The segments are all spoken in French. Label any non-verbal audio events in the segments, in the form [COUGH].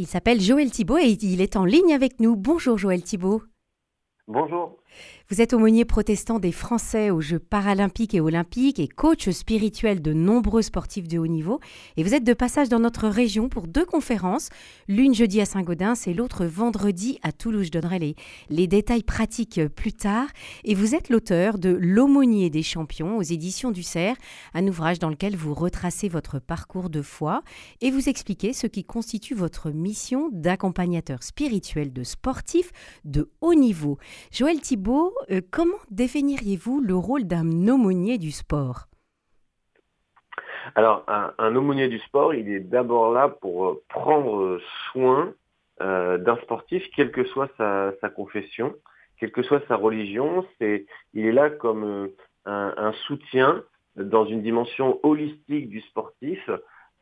Il s'appelle Joël Thibault et il est en ligne avec nous. Bonjour Joël Thibault. Bonjour. Vous êtes aumônier protestant des Français aux Jeux paralympiques et olympiques et coach spirituel de nombreux sportifs de haut niveau. Et vous êtes de passage dans notre région pour deux conférences, l'une jeudi à Saint-Gaudens et l'autre vendredi à Toulouse. Je donnerai les, détails pratiques plus tard. Et vous êtes l'auteur de L'aumônier des champions aux éditions du Cerf, un ouvrage dans lequel vous retracez votre parcours de foi et vous expliquez ce qui constitue votre mission d'accompagnateur spirituel de sportifs de haut niveau. Joël Thibault, euh, comment définiriez-vous le rôle d'un aumônier du sport? Alors, un, aumônier du sport, il est d'abord là pour euh, prendre soin euh, d'un sportif, quelle que soit sa, confession, quelle que soit sa religion. Il est là comme un, soutien dans une dimension holistique du sportif,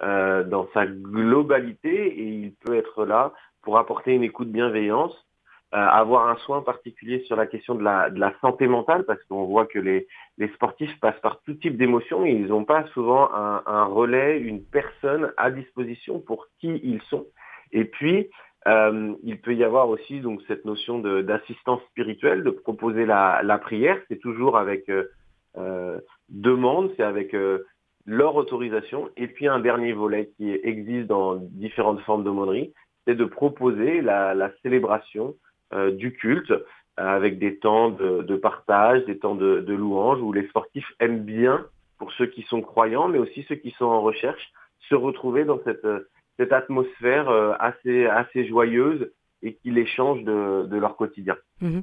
dans sa globalité, et il peut être là pour apporter une écoute bienveillance avoir un soin particulier sur la question de la, de la santé mentale, parce qu'on voit que les, les, sportifs passent par tout type d'émotions et ils n'ont pas souvent un, un, relais, une personne à disposition pour qui ils sont. Et puis, euh, il peut y avoir aussi donc cette notion d'assistance spirituelle, de proposer la, la prière. C'est toujours avec euh, euh demande, c'est avec euh, leur autorisation. Et puis un dernier volet qui existe dans différentes formes d'aumônerie, c'est de proposer la, la célébration euh, du culte, euh, avec des temps de, partage, des temps de, de louange, où les sportifs aiment bien, pour ceux qui sont croyants, mais aussi ceux qui sont en recherche, se retrouver dans cette, cette atmosphère euh, assez, joyeuse et qui les change de, leur quotidien. Mhm.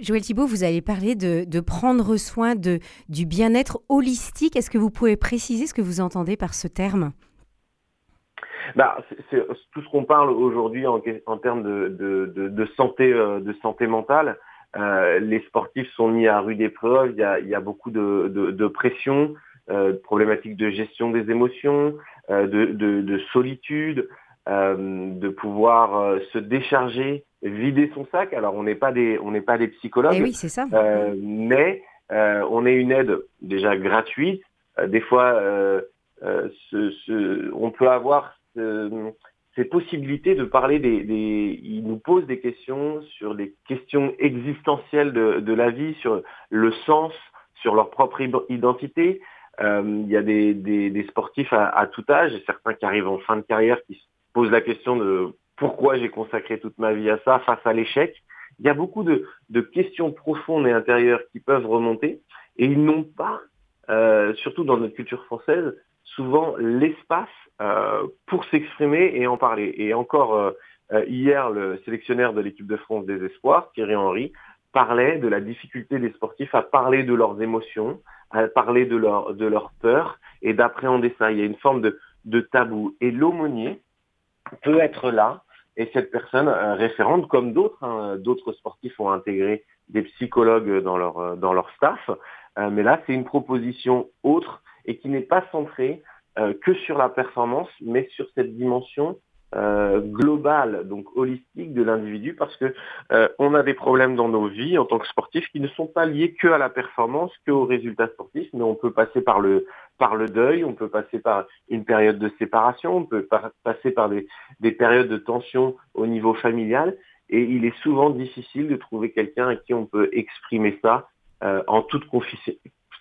Joël Thibault, vous avez parlé de, prendre soin du bien-être holistique. Est-ce que vous pouvez préciser ce que vous entendez par ce terme? Bah, c'est tout ce qu'on parle aujourd'hui en, en, termes de, de, de, santé, euh, de santé mentale. Euh, les sportifs sont mis à rude épreuve. Il y a, il y a beaucoup de, de pression, euh, de problématiques de gestion des émotions, euh, de, solitude, euh, de pouvoir se décharger, vider son sac. Alors, on n'est pas des, on n'est pas des psychologues. Eh oui, c'est ça. mais on est une aide déjà gratuite. des fois, ce, ce, on peut avoir euh, ces possibilités de parler des, des, nous posent des questions sur des questions existentielles de, de la vie, sur le sens, sur leur propre identité. Euh, il y a des, des, des sportifs à, à, tout âge, certains qui arrivent en fin de carrière qui se posent la question de pourquoi j'ai consacré toute ma vie à ça face à l'échec. Il y a beaucoup de, de, questions profondes et intérieures qui peuvent remonter, et ils n'ont pas, euh, surtout dans notre culture française, souvent l'espace euh, pour s'exprimer et en parler. Et encore euh, euh, hier, le sélectionnaire de l'équipe de France des Espoirs, Thierry Henry, parlait de la difficulté des sportifs à parler de leurs émotions, à parler de leur, de leur peur et d'appréhender ça. Il y a une forme de, de tabou. Et l'aumônier peut être là et cette personne référente, comme d'autres, hein, d'autres sportifs ont intégré des psychologues dans leur, dans leur staff, mais là, c'est une proposition autre et qui n'est pas centrée euh, que sur la performance, mais sur cette dimension euh, globale, donc holistique de l'individu, parce que euh, on a des problèmes dans nos vies en tant que sportifs qui ne sont pas liés que à la performance, que aux résultats sportifs, mais on peut passer par le par le deuil, on peut passer par une période de séparation, on peut passer par des, des périodes de tension au niveau familial, et il est souvent difficile de trouver quelqu'un à qui on peut exprimer ça euh, en toute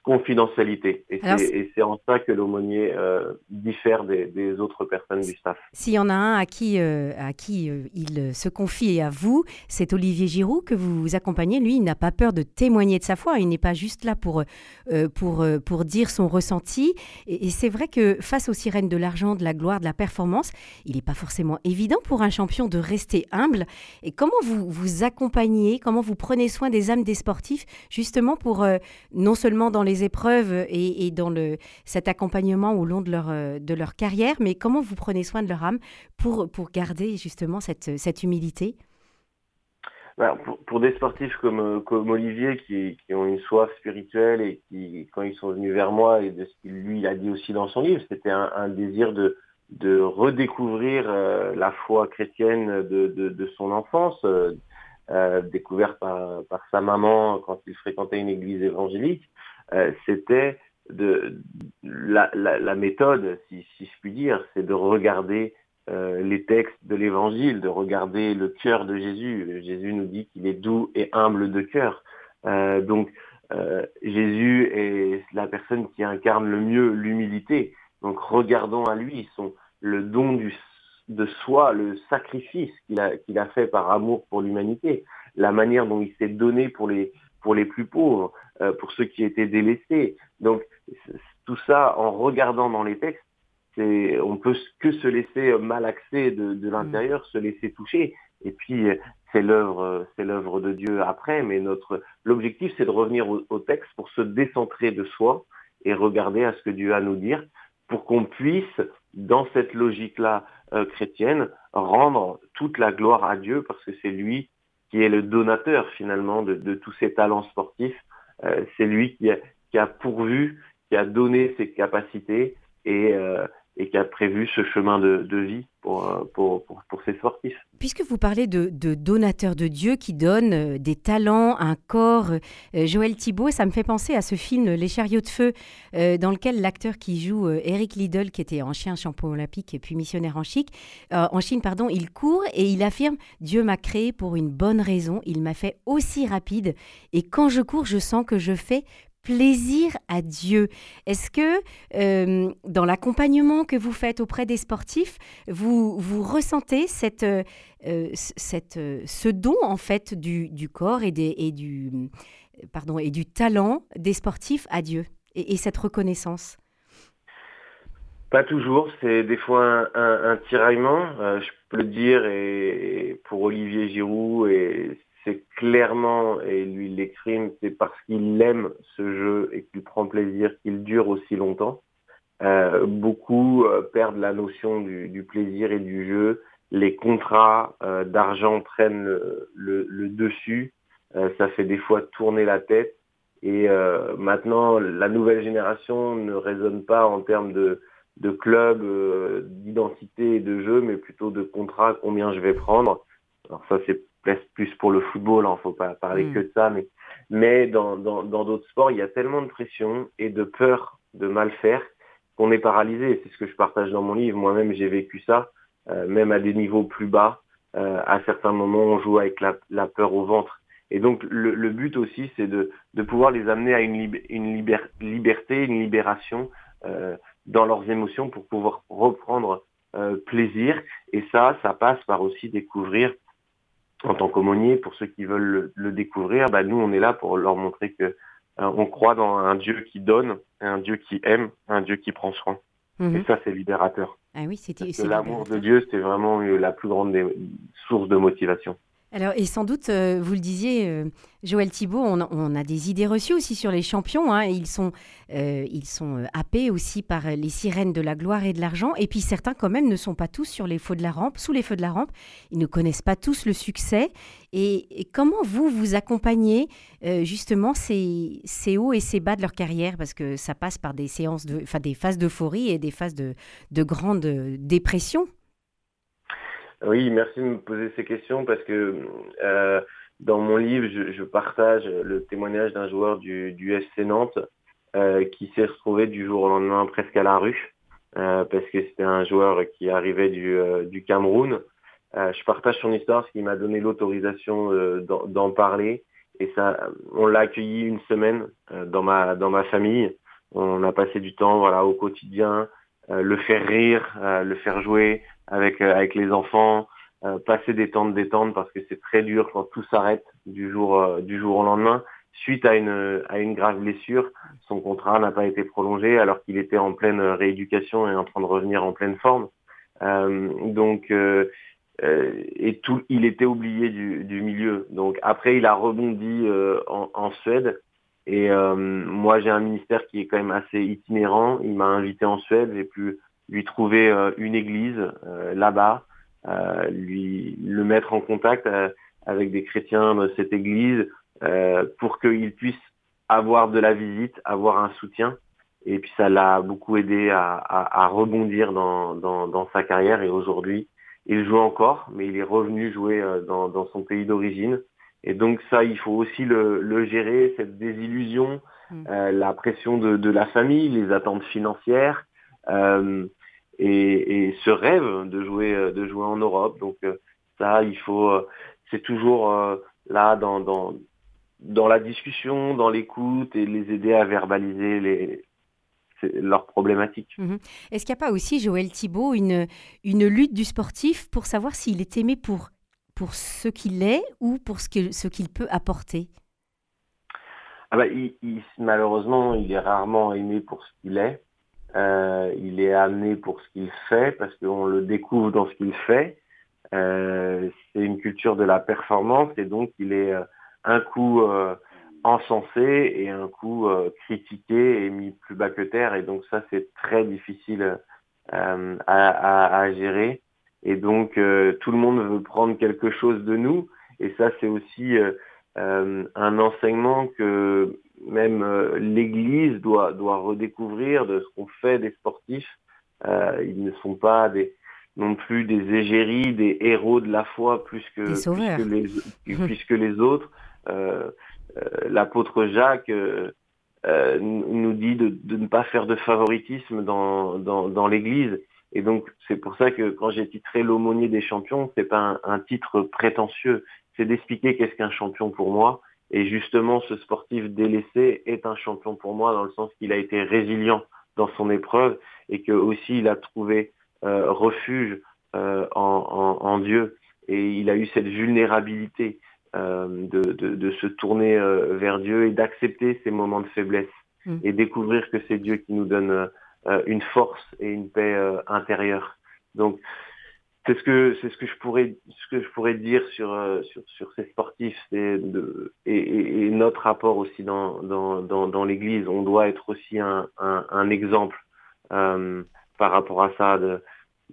confidentialité. Et c'est en ça que l'aumônier euh, diffère des, des, autres personnes du staff. S'il y en a un à qui, euh, à qui euh, il se confie et à vous, c'est Olivier Giroud que vous accompagnez. Lui, il n'a pas peur de témoigner de sa foi. Il n'est pas juste là pour, pour, pour dire son ressenti. Et, et c'est vrai que face aux sirènes de l'argent, de la gloire, de la performance, il n'est pas forcément évident pour un champion de rester humble. Et comment vous vous accompagnez, comment vous prenez soin des âmes des sportifs, justement pour non seulement dans les épreuves et, dans le, cet accompagnement au long de leur, euh, de leur carrière, mais comment vous prenez soin de leur âme pour, pour garder justement cette, cette humilité? Bah, pour, des sportifs comme, euh, comme Olivier qui, qui, ont une soif spirituelle et qui, quand ils sont venus vers moi et de ce qu'il lui a dit aussi dans son livre, c'était un, désir de, de redécouvrir euh, la foi chrétienne de, de, son enfance, découverte par, par, sa maman quand il fréquentait une église évangélique. Euh, c'était de la, la, méthode, si, je puis dire, c'est de regarder les textes de l'Évangile, de regarder le cœur de Jésus. Jésus nous dit qu'il est doux et humble de cœur. donc Jésus est la personne qui incarne le mieux l'humilité. Donc regardons à lui son, le don de soi, le sacrifice qu'il a, fait par amour pour l'humanité, la manière dont il s'est donné pour les plus pauvres, pour ceux qui étaient délaissés. Donc tout ça, en regardant dans les textes, c'est, on peut que se laisser malaxer de, de l'intérieur, mm. se laisser toucher. Et puis, c'est l'œuvre, c'est l'œuvre de Dieu après. Mais notre, l'objectif, c'est de revenir au, au, texte pour se décentrer de soi et regarder à ce que Dieu a à nous dire, pour qu'on puisse, dans cette logique-là euh, chrétienne, rendre toute la gloire à Dieu, parce que c'est lui qui est le donateur finalement de, de tous ces talents sportifs. Euh, c'est lui qui a, pourvu qui a donné ses capacités et, euh, et qui a prévu ce chemin de, de vie pour, euh, pour, pour, ces sportifs. Puisque vous parlez de, de donateur de Dieu qui donne euh, des talents, un corps, Joël Thibault, ça me fait penser à ce film Les chariots de feu, dans lequel l'acteur qui joue Eric Liddell, qui était ancien champion olympique et puis missionnaire en, Chine, en Chine, pardon, il court et il affirme Dieu m'a créé pour une bonne raison, il m'a fait aussi rapide et quand je cours, je sens que je fais plaisir à Dieu. Est-ce que euh, dans l'accompagnement que vous faites auprès des sportifs, vous, vous ressentez cette, euh, cette, ce don en fait du, du corps et, des, et, du, pardon, et du talent des sportifs à Dieu et, cette reconnaissance? Pas toujours, c'est des fois un, tiraillement, euh, je peux le dire, et, pour Olivier Giroud, et clairement, et lui l'exprime, c'est parce qu'il aime ce jeu et qu'il prend plaisir qu'il dure aussi longtemps. Euh, beaucoup euh, perdent la notion du, plaisir et du jeu. Les contrats euh, d'argent prennent le, dessus. Ça fait des fois tourner la tête. Et maintenant, la nouvelle génération ne raisonne pas en termes de, de club, d'identité et de jeu, mais plutôt de contrat, combien je vais prendre. Alors ça, c'est plus pour le football, hein, faut pas parler mm. que de ça, mais, mais dans d'autres dans, d'autres sports, il y a tellement de pression et de peur de mal faire qu'on est paralysé. C'est ce que je partage dans mon livre. Moi-même, j'ai vécu ça, euh, même à des niveaux plus bas. Euh, à certains moments, on joue avec la, la peur au ventre. Et donc, le, le but aussi, c'est de, de pouvoir les amener à une, une liberté, une libération euh, dans leurs émotions pour pouvoir reprendre euh, plaisir. Et ça, ça passe par aussi découvrir en tant qu'aumônier, pour ceux qui veulent le, découvrir, bah, nous, on est là pour leur montrer que euh, on croit dans un Dieu qui donne, un Dieu qui aime, un Dieu qui prend soin. Mhm. Et ça, c'est libérateur. Ah oui. L'amour de Dieu, c'est vraiment la plus grande des sources de motivation. Alors, et sans doute, euh, vous le disiez, euh, Joël Thibault, on, a des idées reçues aussi sur les champions. Hein, ils sont, euh, ils sont happés aussi par les sirènes de la gloire et de l'argent. Et puis certains, quand même, ne sont pas tous sur les feux de la rampe, sous les feux de la rampe. Ils ne connaissent pas tous le succès. Et, comment vous, vous accompagnez justement ces, hauts et ces bas de leur carrière? Parce que ça passe par des séances, des phases d'euphorie et des phases de, de grande dépression. Oui, merci de me poser ces questions parce que euh, dans mon livre, je, partage le témoignage d'un joueur du, du FC Nantes euh, qui s'est retrouvé du jour au lendemain presque à la rue euh, parce que c'était un joueur qui arrivait du, du Cameroun. Je partage son histoire, ce qui m'a donné l'autorisation d'en parler et ça, on l'a accueilli une semaine dans ma dans ma famille. On a passé du temps, voilà, au quotidien, le faire rire, le faire jouer avec euh, avec les enfants, euh, passer des temps de détente parce que c'est très dur quand tout s'arrête du jour euh, du jour au lendemain. Suite à une à une grave blessure, son contrat n'a pas été prolongé alors qu'il était en pleine rééducation et en train de revenir en pleine forme. donc et tout, il était oublié du, du, milieu. Donc après, il a rebondi en, en, Suède. Et moi, j'ai un ministère qui est quand même assez itinérant. Il m'a invité en Suède. J'ai pu lui trouver euh, une église euh, là-bas, euh, lui le mettre en contact avec des chrétiens de cette église pour qu'il puisse avoir de la visite, avoir un soutien. Et puis ça l'a beaucoup aidé à, à, à rebondir dans, dans, dans, sa carrière. Et aujourd'hui, il joue encore, mais il est revenu jouer dans, dans son pays d'origine. Et donc ça, il faut aussi le, le gérer, cette désillusion, mmh. euh, la pression de, de, la famille, les attentes financières, euh, et, ce rêve de jouer, de jouer en Europe. Donc ça, il faut, c'est toujours là dans, dans, dans la discussion, dans l'écoute et les aider à verbaliser les, leurs problématiques. Mhm. Est-ce qu'il n'y a pas aussi, Joël Thibault, une, une lutte du sportif pour savoir s'il est aimé pour, pour ce qu'il est ou pour ce qu'il peut apporter? Ah bah, Malheureusement, il est rarement aimé pour ce qu'il est. Euh, il est amené pour ce qu'il fait parce qu'on le découvre dans ce qu'il fait. Euh, c'est une culture de la performance et donc il est euh, un coup encensé et un coup critiqué et mis plus bas que terre. Et donc ça, c'est très difficile à, gérer. Et donc tout le monde veut prendre quelque chose de nous. Et ça, c'est aussi un enseignement que même l'Église doit, doit redécouvrir de ce qu'on fait des sportifs. ils ne sont pas des, non plus des égéries, des héros de la foi plus que, les, [LAUGHS] plus que les autres. Euh, euh, l'apôtre Jacques euh, nous dit de, ne pas faire de favoritisme dans, dans, l'Église. Et donc c'est pour ça que quand j'ai titré l'aumônier des champions, c'est pas un, titre prétentieux, c'est d'expliquer qu'est-ce qu'un champion pour moi. Et justement, ce sportif délaissé est un champion pour moi dans le sens qu'il a été résilient dans son épreuve et que aussi il a trouvé euh, refuge euh, en, Dieu. Et il a eu cette vulnérabilité euh, de, se tourner vers Dieu et d'accepter ces moments de faiblesse mm. et découvrir que c'est Dieu qui nous donne une force et une paix intérieure. Donc, c'est ce que c'est ce que je pourrais ce que je pourrais dire sur sur, ces sportifs et, et, notre rapport aussi dans dans, dans, l'Église on doit être aussi un, un, exemple par rapport à ça de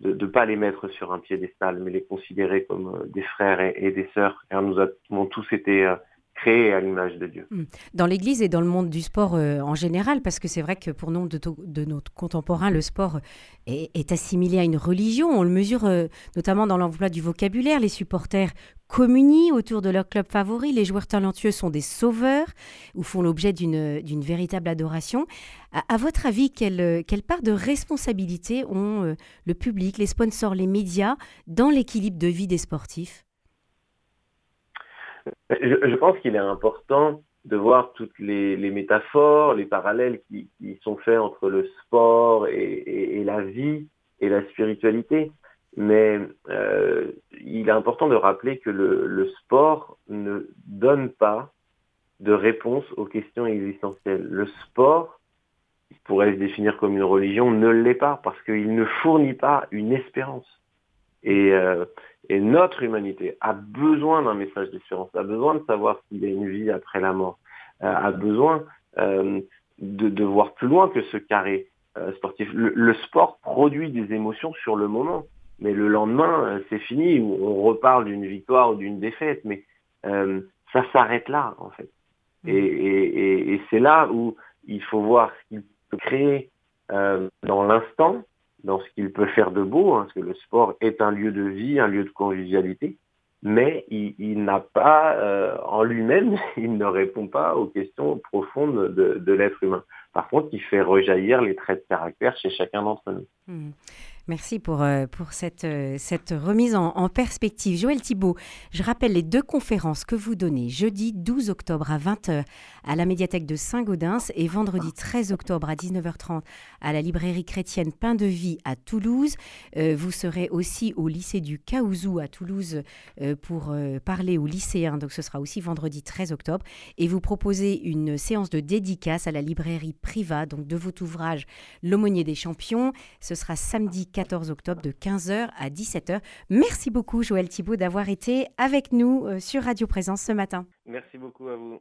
de ne pas les mettre sur un piédestal, mais les considérer comme euh, des frères et, des sœurs, car nous avons tous été euh, créés à l'image de Dieu. Hmm. Dans l'Église et dans le monde du sport euh, en général, parce que c'est vrai que pour nombre de, nos contemporains, le sport est, assimilé à une religion. On le mesure notamment dans l'emploi du vocabulaire. Les supporters communient autour de leur club favori. Les joueurs talentueux sont des sauveurs ou font l'objet d'une véritable adoration. À, votre avis, quelle, part de responsabilité ont euh, le public, les sponsors, les médias dans l'équilibre de vie des sportifs? Je, pense qu'il est important de voir toutes les, métaphores, les parallèles qui, sont faits entre le sport et la vie et la spiritualité. Mais euh, il est important de rappeler que le, sport ne donne pas de réponse aux questions existentielles. Le sport, il pourrait se définir comme une religion, ne l'est pas parce qu'il ne fournit pas une espérance. Et, euh, notre humanité a besoin d'un message d'espérance, a besoin de savoir qu'il y a une vie après la mort, euh, a besoin de, de, voir plus loin que ce carré sportif. le sport produit des émotions sur le moment mais le lendemain, euh, c'est fini, on reparle d'une victoire ou d'une défaite, mais euh, ça s'arrête là, en fait. Mm. Et, c'est là où il faut voir ce qu'il peut créer euh, dans l'instant, dans ce qu'il peut faire de beau, hein, parce que le sport est un lieu de vie, un lieu de convivialité, mais il, n'a pas, en lui-même, [LAUGHS] il ne répond pas aux questions profondes de, l'être humain. Par contre, il fait rejaillir les traits de caractère chez chacun d'entre nous. Mm. Merci pour, euh, pour cette, euh, cette remise en, perspective. Joël Thibault, je rappelle les deux conférences que vous donnez jeudi 12 octobre à 20h à la médiathèque de Saint-Gaudens et vendredi 13 octobre à 19h30 à la librairie chrétienne Pain de Vie à Toulouse. Euh, vous serez aussi au lycée du Caouzou à Toulouse pour parler aux lycéens, donc ce sera aussi vendredi 13 octobre. Et vous proposez une séance de dédicace à la librairie Priva, donc de votre ouvrage L'aumônier des champions. Ce sera samedi 4 14 octobre de 15h à 17h. Merci beaucoup Joël Thibault d'avoir été avec nous euh, sur Radio Présence ce matin. Merci beaucoup à vous.